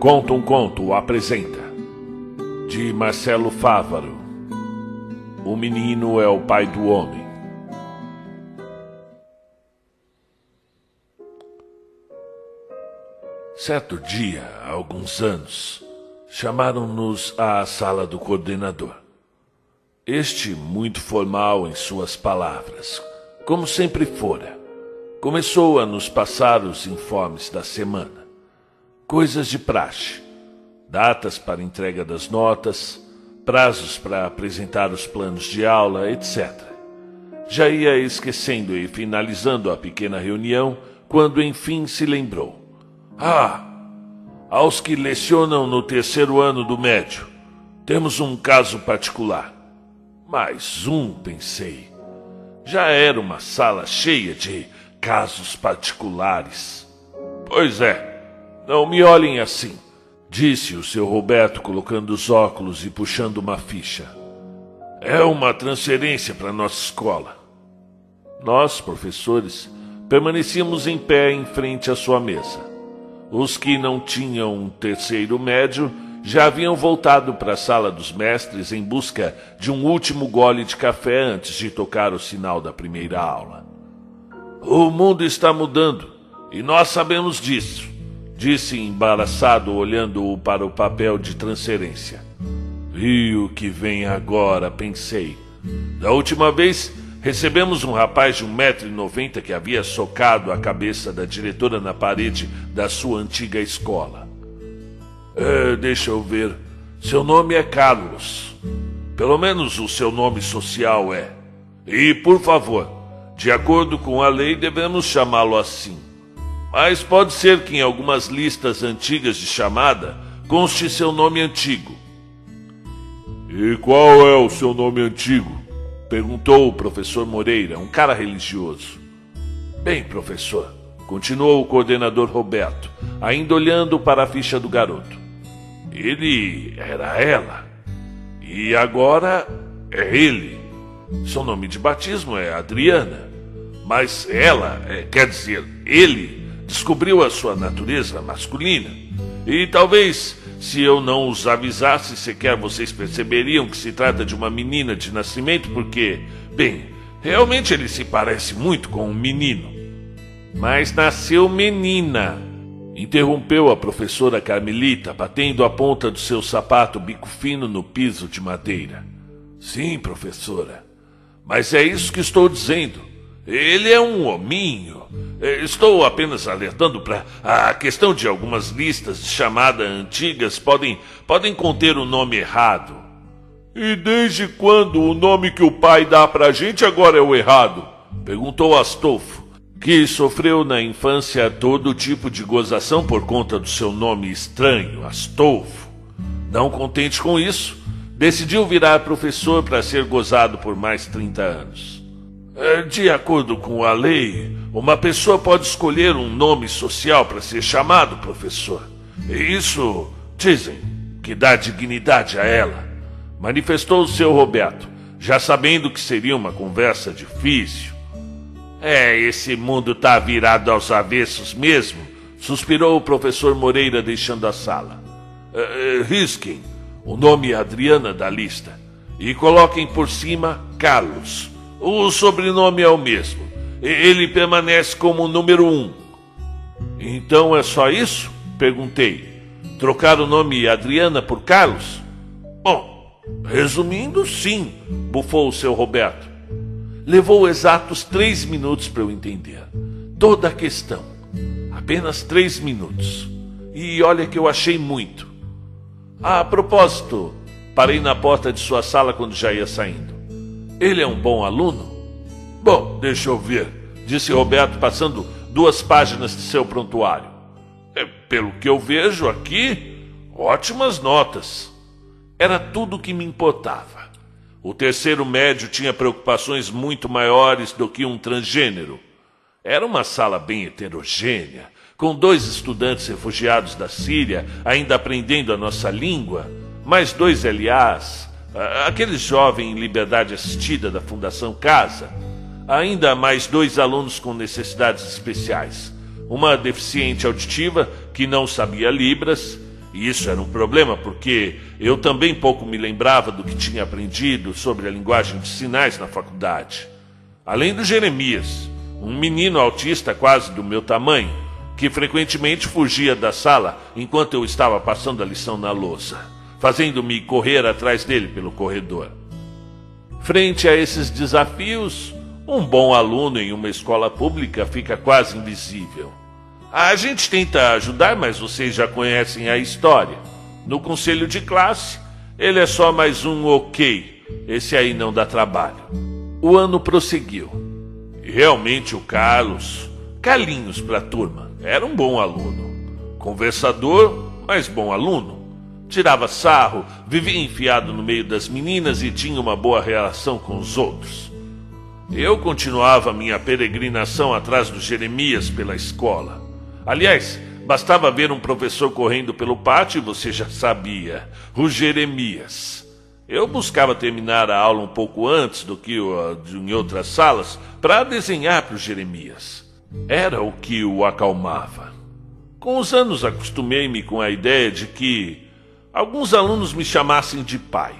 Conta um Conto apresenta, de Marcelo Fávaro. O menino é o pai do homem. Certo dia, há alguns anos, chamaram-nos à sala do coordenador. Este, muito formal em suas palavras, como sempre fora, começou a nos passar os informes da semana. Coisas de praxe, datas para entrega das notas, prazos para apresentar os planos de aula, etc. Já ia esquecendo e finalizando a pequena reunião quando enfim se lembrou. Ah, aos que lecionam no terceiro ano do médio, temos um caso particular. Mais um, pensei. Já era uma sala cheia de casos particulares. Pois é, não me olhem assim, disse o seu Roberto, colocando os óculos e puxando uma ficha. É uma transferência para nossa escola. Nós, professores, permanecíamos em pé em frente à sua mesa. Os que não tinham um terceiro médio já haviam voltado para a sala dos mestres em busca de um último gole de café antes de tocar o sinal da primeira aula. O mundo está mudando e nós sabemos disso, disse embaraçado olhando para o papel de transferência. E o que vem agora, pensei. Da última vez Recebemos um rapaz de 1,90m que havia socado a cabeça da diretora na parede da sua antiga escola. É, deixa eu ver. Seu nome é Carlos. Pelo menos o seu nome social é. E, por favor, de acordo com a lei, devemos chamá-lo assim. Mas pode ser que em algumas listas antigas de chamada conste seu nome antigo. E qual é o seu nome antigo? Perguntou o professor Moreira, um cara religioso. Bem, professor, continuou o coordenador Roberto, ainda olhando para a ficha do garoto. Ele era ela. E agora é ele. Seu nome de batismo é Adriana. Mas ela, é, quer dizer, ele, descobriu a sua natureza masculina. E talvez se eu não os avisasse, sequer vocês perceberiam que se trata de uma menina de nascimento, porque, bem, realmente ele se parece muito com um menino. Mas nasceu menina. Interrompeu a professora Carmelita, batendo a ponta do seu sapato bico fino no piso de madeira. Sim, professora. Mas é isso que estou dizendo. Ele é um hominho. É, estou apenas alertando para a questão de algumas listas de chamada antigas podem, podem conter o nome errado. E desde quando o nome que o pai dá para a gente agora é o errado? Perguntou Astolfo, que sofreu na infância todo tipo de gozação por conta do seu nome estranho, Astolfo. Não contente com isso, decidiu virar professor para ser gozado por mais 30 anos. É, de acordo com a lei, uma pessoa pode escolher um nome social para ser chamado professor. E isso, dizem, que dá dignidade a ela. Manifestou o seu Roberto, já sabendo que seria uma conversa difícil. É, esse mundo tá virado aos avessos mesmo, suspirou o professor Moreira deixando a sala. É, é risquem o nome Adriana da lista e coloquem por cima Carlos. O sobrenome é o mesmo. Ele permanece como o número um. Então é só isso? Perguntei. Trocar o nome Adriana por Carlos? Bom, resumindo, sim, bufou o seu Roberto. Levou exatos três minutos para eu entender. Toda a questão. Apenas três minutos. E olha que eu achei muito. a propósito, parei na porta de sua sala quando já ia saindo. Ele é um bom aluno? Deixa eu ver, disse Roberto, passando duas páginas de seu prontuário. É, pelo que eu vejo aqui, ótimas notas. Era tudo o que me importava. O terceiro médio tinha preocupações muito maiores do que um transgênero. Era uma sala bem heterogênea, com dois estudantes refugiados da Síria ainda aprendendo a nossa língua, mais dois LAs, aquele jovem em liberdade assistida da Fundação Casa, ainda mais dois alunos com necessidades especiais, uma deficiente auditiva que não sabia Libras E isso era um problema porque eu também pouco me lembrava do que tinha aprendido sobre a linguagem de sinais na faculdade. Além do Jeremias, um menino autista quase do meu tamanho, que frequentemente fugia da sala enquanto eu estava passando a lição na lousa, fazendo-me correr atrás dele pelo corredor. Frente a esses desafios, um bom aluno em uma escola pública fica quase invisível. A gente tenta ajudar, mas vocês já conhecem a história. No conselho de classe, ele é só mais um ok. Esse aí não dá trabalho. O ano prosseguiu. E realmente o Carlos, Carlinhos para a turma, era um bom aluno. Conversador, mas bom aluno. Tirava sarro, vivia enfiado no meio das meninas e tinha uma boa relação com os outros. Eu continuava minha peregrinação atrás do Jeremias pela escola. Aliás, bastava ver um professor correndo pelo pátio e você já sabia. O Jeremias. Eu buscava terminar a aula um pouco antes do que em outras salas para desenhar para o Jeremias. Era o que o acalmava. Com os anos acostumei-me com a ideia de que alguns alunos me chamassem de pai.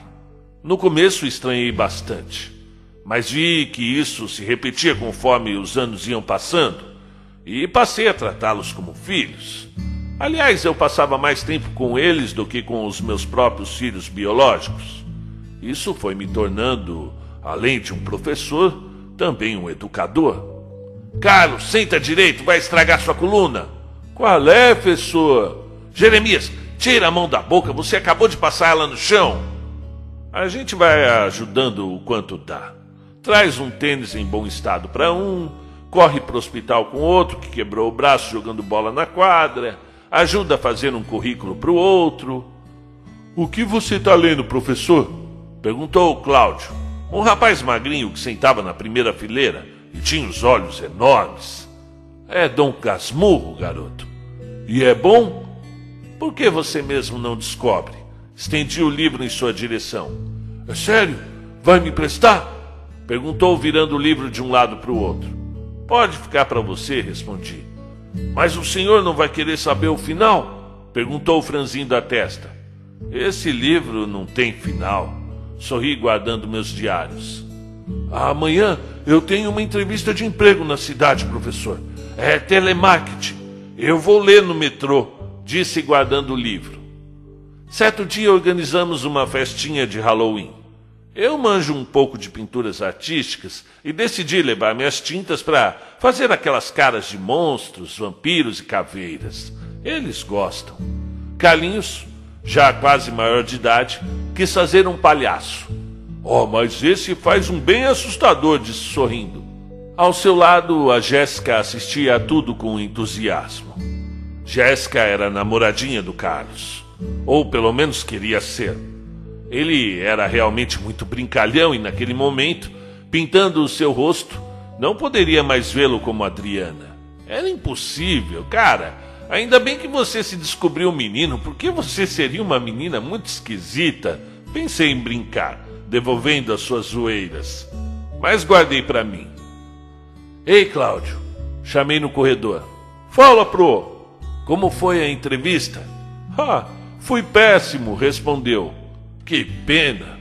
No começo estranhei bastante, mas vi que isso se repetia conforme os anos iam passando e passei a tratá-los como filhos. Aliás, eu passava mais tempo com eles do que com os meus próprios filhos biológicos. Isso foi me tornando, além de um professor, também um educador. Carlos, senta direito, vai estragar sua coluna. Qual é, professor? Jeremias, tira a mão da boca, você acabou de passar ela no chão. A gente vai ajudando o quanto dá. Traz um tênis em bom estado para um, corre para o hospital com outro que quebrou o braço jogando bola na quadra, ajuda a fazer um currículo para o outro. O que você está lendo, professor? perguntou o Cláudio, um rapaz magrinho que sentava na primeira fileira e tinha os olhos enormes. É Dom Casmurro, garoto. E é bom? Por que você mesmo não descobre? Estendi o livro em sua direção. É sério? Vai me emprestar? Perguntou, virando o livro de um lado para o outro. Pode ficar para você, respondi. Mas o senhor não vai querer saber o final? Perguntou franzindo a testa. Esse livro não tem final. Sorri guardando meus diários. Amanhã eu tenho uma entrevista de emprego na cidade, professor. É telemarketing. Eu vou ler no metrô, disse guardando o livro. Certo dia organizamos uma festinha de Halloween. Eu manjo um pouco de pinturas artísticas e decidi levar minhas tintas para fazer aquelas caras de monstros, vampiros e caveiras. Eles gostam. Carlinhos, já quase maior de idade, quis fazer um palhaço. Oh, mas esse faz um bem assustador, disse sorrindo. Ao seu lado, a Jéssica assistia a tudo com entusiasmo. Jéssica era namoradinha do Carlos, ou pelo menos queria ser. Ele era realmente muito brincalhão e, naquele momento, pintando o seu rosto, não poderia mais vê-lo como Adriana. Era impossível, cara. Ainda bem que você se descobriu um menino, porque você seria uma menina muito esquisita. Pensei em brincar, devolvendo as suas zoeiras. Mas guardei para mim. Ei, Cláudio, chamei no corredor. Fala, pro. Como foi a entrevista? Ah, fui péssimo, respondeu. Que pena.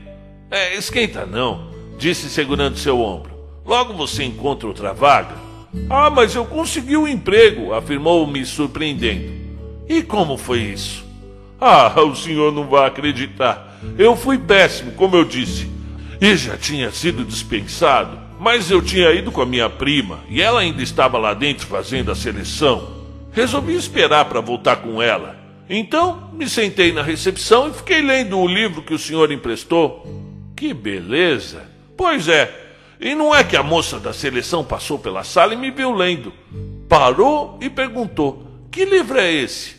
É, esquenta não, disse segurando seu ombro. Logo você encontra outra vaga. Ah, mas eu consegui um emprego, afirmou me surpreendendo. E como foi isso? Ah, o senhor não vai acreditar. Eu fui péssimo, como eu disse. E já tinha sido dispensado, mas eu tinha ido com a minha prima e ela ainda estava lá dentro fazendo a seleção. Resolvi esperar para voltar com ela. Então me sentei na recepção e fiquei lendo o livro que o senhor emprestou. Que beleza! Pois é, e não é que a moça da seleção passou pela sala e me viu lendo. Parou e perguntou: Que livro é esse?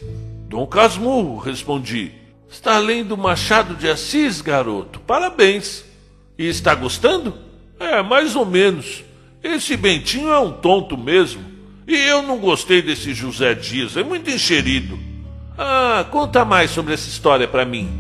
Dom Casmurro, respondi. Está lendo Machado de Assis, garoto. Parabéns. E está gostando? É, mais ou menos. Esse Bentinho é um tonto mesmo. E eu não gostei desse José Dias, é muito encherido. Ah, conta mais sobre essa história para mim.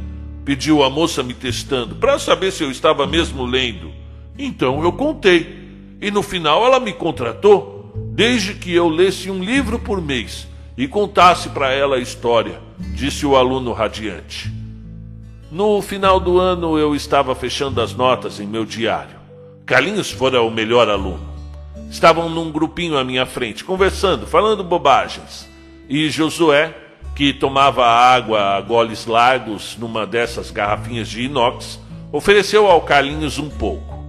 Pediu a moça me testando, para saber se eu estava mesmo lendo. Então eu contei. E no final ela me contratou, desde que eu lesse um livro por mês e contasse para ela a história. disse o aluno radiante. No final do ano eu estava fechando as notas em meu diário. Carlinhos fora o melhor aluno. Estavam num grupinho à minha frente, conversando, falando bobagens. E Josué, que tomava água a goles largos numa dessas garrafinhas de inox, ofereceu ao Carlinhos um pouco.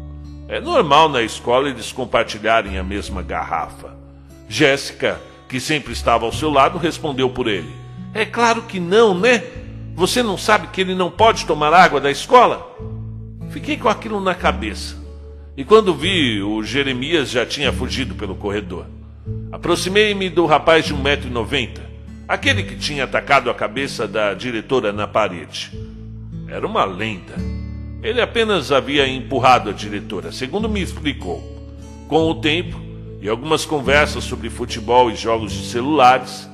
É normal na escola eles compartilharem a mesma garrafa. Jéssica, que sempre estava ao seu lado, respondeu por ele: É claro que não, né? Você não sabe que ele não pode tomar água da escola? Fiquei com aquilo na cabeça. E quando vi, o Jeremias já tinha fugido pelo corredor. Aproximei-me do rapaz de 1,90m, aquele que tinha atacado a cabeça da diretora na parede. Era uma lenda. Ele apenas havia empurrado a diretora, segundo me explicou. Com o tempo e algumas conversas sobre futebol e jogos de celulares,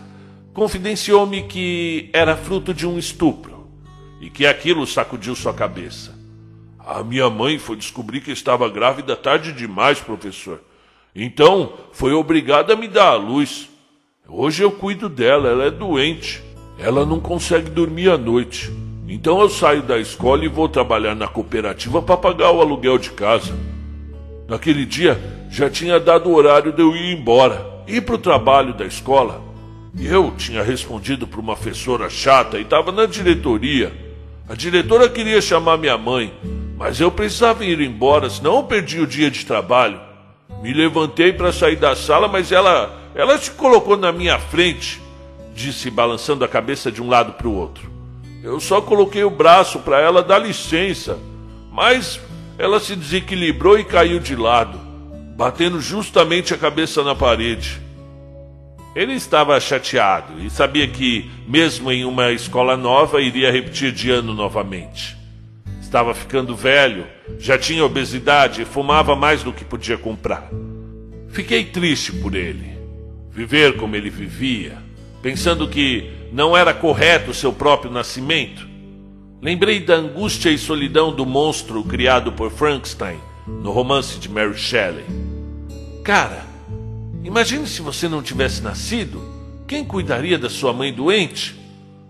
confidenciou-me que era fruto de um estupro e que aquilo sacudiu sua cabeça. A minha mãe foi descobrir que estava grávida tarde demais, professor. Então foi obrigada a me dar a luz. Hoje eu cuido dela, ela é doente. Ela não consegue dormir à noite. Então eu saio da escola e vou trabalhar na cooperativa para pagar o aluguel de casa. Naquele dia já tinha dado o horário de eu ir embora, ir para o trabalho da escola. Eu tinha respondido para uma professora chata e estava na diretoria. A diretora queria chamar minha mãe, mas eu precisava ir embora, senão eu perdi o dia de trabalho. Me levantei para sair da sala, mas ela, ela se colocou na minha frente, disse, balançando a cabeça de um lado para o outro. Eu só coloquei o braço para ela dar licença, mas ela se desequilibrou e caiu de lado, batendo justamente a cabeça na parede. Ele estava chateado e sabia que, mesmo em uma escola nova, iria repetir de ano novamente. Estava ficando velho, já tinha obesidade e fumava mais do que podia comprar. Fiquei triste por ele. Viver como ele vivia, pensando que não era correto o seu próprio nascimento. Lembrei da angústia e solidão do monstro criado por Frankenstein no romance de Mary Shelley. Cara, Imagine se você não tivesse nascido. Quem cuidaria da sua mãe doente?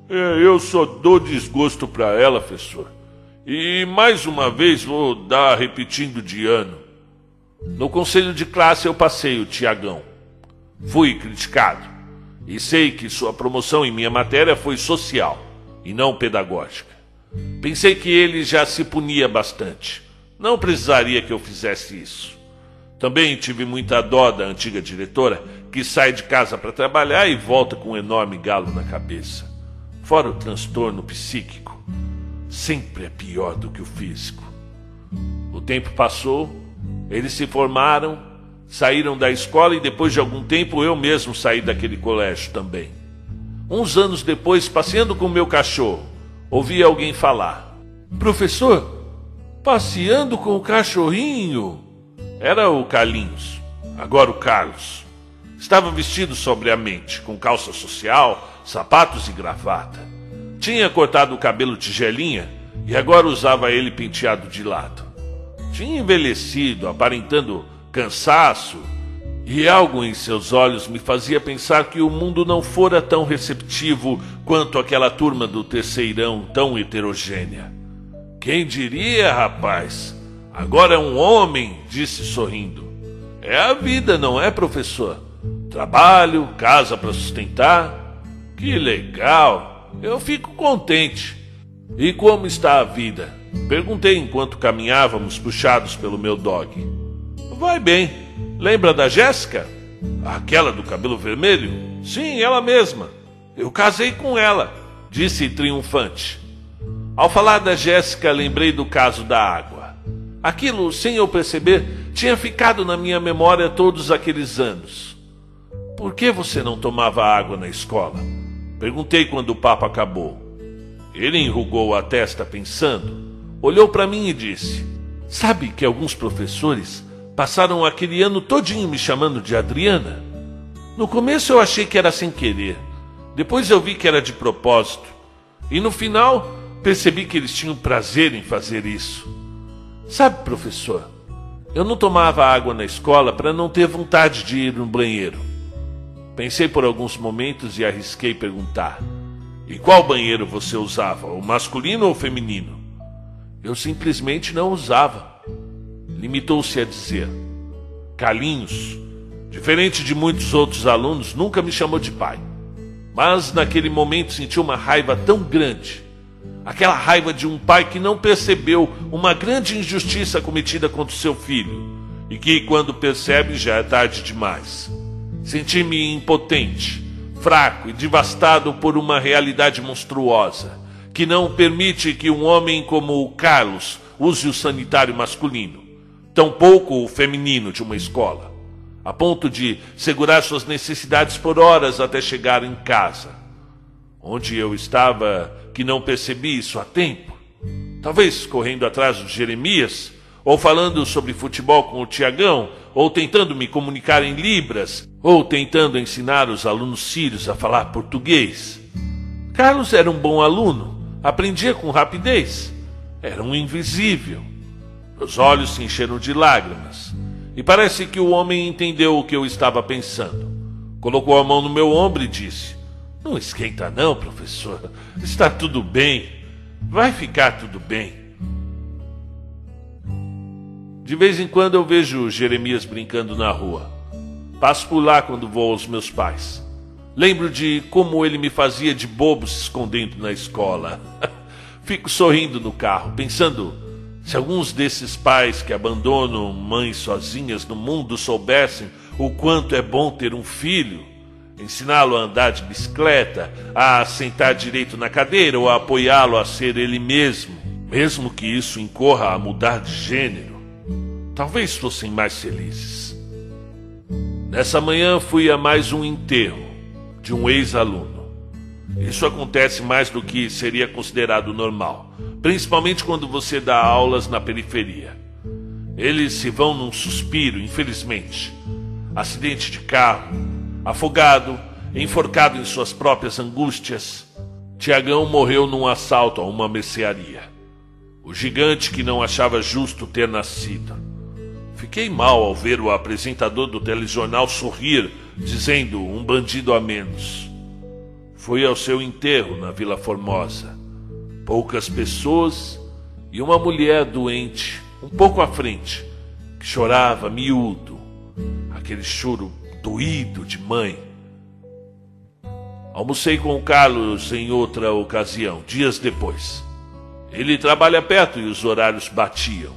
É, eu só dou desgosto para ela, professor. E mais uma vez vou dar repetindo de ano. No conselho de classe eu passei o Tiagão. Fui criticado. E sei que sua promoção em minha matéria foi social e não pedagógica. Pensei que ele já se punia bastante. Não precisaria que eu fizesse isso. Também tive muita dó da antiga diretora, que sai de casa para trabalhar e volta com um enorme galo na cabeça. Fora o transtorno psíquico, sempre é pior do que o físico. O tempo passou, eles se formaram, saíram da escola e depois de algum tempo eu mesmo saí daquele colégio também. Uns anos depois, passeando com meu cachorro, ouvi alguém falar: Professor, passeando com o cachorrinho? Era o Carlinhos, agora o Carlos. Estava vestido sobriamente, com calça social, sapatos e gravata. Tinha cortado o cabelo tigelinha e agora usava ele penteado de lado. Tinha envelhecido, aparentando cansaço, e algo em seus olhos me fazia pensar que o mundo não fora tão receptivo quanto aquela turma do terceirão tão heterogênea. Quem diria, rapaz? Agora é um homem, disse sorrindo. É a vida, não é, professor? Trabalho, casa para sustentar. Que legal! Eu fico contente. E como está a vida? Perguntei enquanto caminhávamos puxados pelo meu dog. Vai bem. Lembra da Jéssica? Aquela do cabelo vermelho? Sim, ela mesma. Eu casei com ela, disse triunfante. Ao falar da Jéssica, lembrei do caso da água. Aquilo, sem eu perceber, tinha ficado na minha memória todos aqueles anos. Por que você não tomava água na escola? Perguntei quando o papo acabou. Ele enrugou a testa pensando, olhou para mim e disse: Sabe que alguns professores passaram aquele ano todinho me chamando de Adriana? No começo eu achei que era sem querer. Depois eu vi que era de propósito. E no final percebi que eles tinham prazer em fazer isso. Sabe, professor, eu não tomava água na escola para não ter vontade de ir no banheiro. Pensei por alguns momentos e arrisquei perguntar: E qual banheiro você usava, o masculino ou o feminino? Eu simplesmente não usava. Limitou-se a dizer. Carlinhos, diferente de muitos outros alunos, nunca me chamou de pai. Mas naquele momento senti uma raiva tão grande. Aquela raiva de um pai que não percebeu uma grande injustiça cometida contra o seu filho e que, quando percebe, já é tarde demais. Senti-me impotente, fraco e devastado por uma realidade monstruosa que não permite que um homem como o Carlos use o sanitário masculino, tampouco o feminino de uma escola, a ponto de segurar suas necessidades por horas até chegar em casa. Onde eu estava que não percebi isso a tempo? Talvez correndo atrás de Jeremias, ou falando sobre futebol com o Tiagão, ou tentando me comunicar em Libras, ou tentando ensinar os alunos sírios a falar português. Carlos era um bom aluno, aprendia com rapidez, era um invisível. Meus olhos se encheram de lágrimas, e parece que o homem entendeu o que eu estava pensando. Colocou a mão no meu ombro e disse: Não esquenta, não, professor. Está tudo bem. Vai ficar tudo bem. De vez em quando eu vejo Jeremias brincando na rua. Passo por lá quando vou aos meus pais. Lembro de como ele me fazia de bobo se escondendo na escola. Fico sorrindo no carro, pensando se alguns desses pais que abandonam mães sozinhas no mundo soubessem o quanto é bom ter um filho, ensiná-lo a andar de bicicleta, a sentar direito na cadeira ou a apoiá-lo a ser ele mesmo, mesmo que isso incorra a mudar de gênero talvez fossem mais felizes. Nessa manhã fui a mais um enterro de um ex-aluno. Isso acontece mais do que seria considerado normal, principalmente quando você dá aulas na periferia. Eles se vão num suspiro, infelizmente. Acidente de carro, afogado, enforcado em suas próprias angústias. Tiagão morreu num assalto a uma mercearia. O gigante que não achava justo ter nascido. Fiquei mal ao ver o apresentador do telejornal sorrir, dizendo um bandido a menos. Fui ao seu enterro na Vila Formosa. Poucas pessoas e uma mulher doente, um pouco à frente, que chorava miúdo, aquele choro doído de mãe. Almocei com o Carlos em outra ocasião, dias depois. Ele trabalha perto e os horários batiam.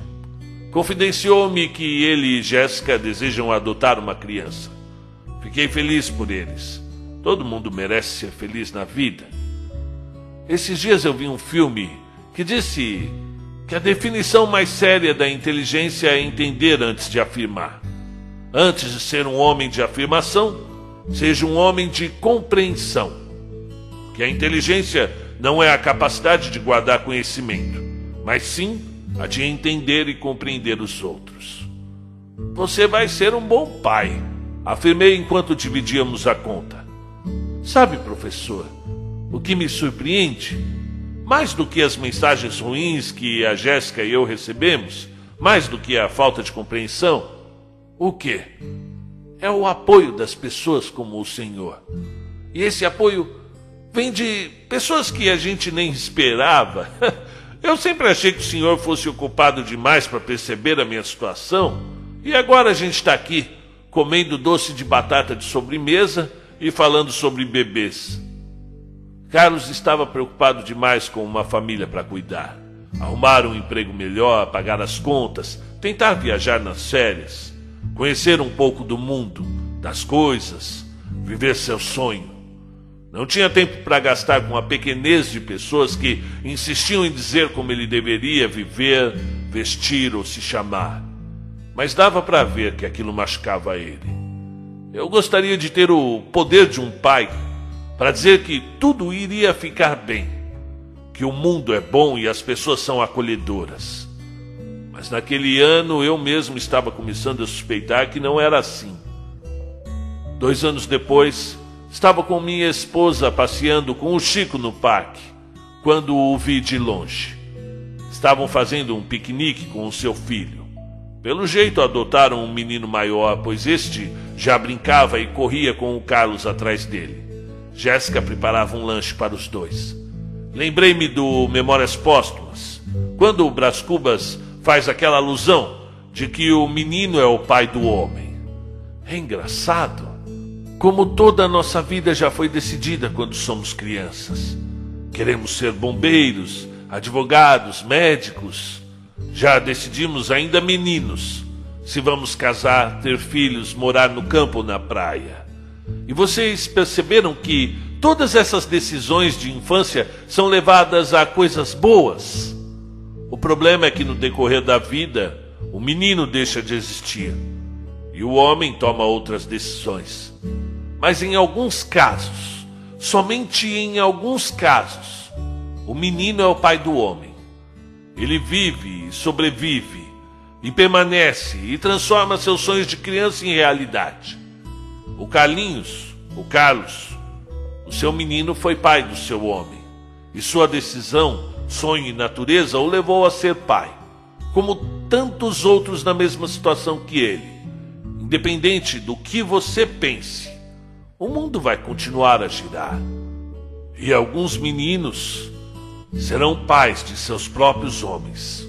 Confidenciou-me que ele e Jéssica desejam adotar uma criança. Fiquei feliz por eles. Todo mundo merece ser feliz na vida. Esses dias eu vi um filme que disse que a definição mais séria da inteligência é entender antes de afirmar. Antes de ser um homem de afirmação, seja um homem de compreensão. Que a inteligência não é a capacidade de guardar conhecimento, mas sim a de entender e compreender os outros. Você vai ser um bom pai, afirmei enquanto dividíamos a conta. Sabe, professor, o que me surpreende? Mais do que as mensagens ruins que a Jéssica e eu recebemos, mais do que a falta de compreensão, o que? É o apoio das pessoas como o Senhor. E esse apoio vem de pessoas que a gente nem esperava. Eu sempre achei que o senhor fosse ocupado demais para perceber a minha situação, e agora a gente está aqui, comendo doce de batata de sobremesa e falando sobre bebês. Carlos estava preocupado demais com uma família para cuidar. Arrumar um emprego melhor, pagar as contas, tentar viajar nas férias, conhecer um pouco do mundo, das coisas, viver seu sonho. Não tinha tempo para gastar com a pequenez de pessoas que insistiam em dizer como ele deveria viver, vestir ou se chamar. Mas dava para ver que aquilo machucava ele. Eu gostaria de ter o poder de um pai para dizer que tudo iria ficar bem, que o mundo é bom e as pessoas são acolhedoras. Mas naquele ano eu mesmo estava começando a suspeitar que não era assim. Dois anos depois, Estava com minha esposa passeando com o Chico no parque, quando o vi de longe. Estavam fazendo um piquenique com o seu filho. Pelo jeito adotaram um menino maior, pois este já brincava e corria com o Carlos atrás dele. Jéssica preparava um lanche para os dois. Lembrei-me do Memórias Póstumas, quando o Brás Cubas faz aquela alusão de que o menino é o pai do homem. É engraçado como toda a nossa vida já foi decidida quando somos crianças. Queremos ser bombeiros, advogados, médicos. Já decidimos, ainda meninos, se vamos casar, ter filhos, morar no campo ou na praia. E vocês perceberam que todas essas decisões de infância são levadas a coisas boas? O problema é que no decorrer da vida, o menino deixa de existir e o homem toma outras decisões. Mas em alguns casos, somente em alguns casos, o menino é o pai do homem. Ele vive sobrevive e permanece e transforma seus sonhos de criança em realidade. O Carlinhos, o Carlos, o seu menino foi pai do seu homem, e sua decisão, sonho e natureza o levou a ser pai, como tantos outros na mesma situação que ele. Independente do que você pense, o mundo vai continuar a girar. E alguns meninos serão pais de seus próprios homens.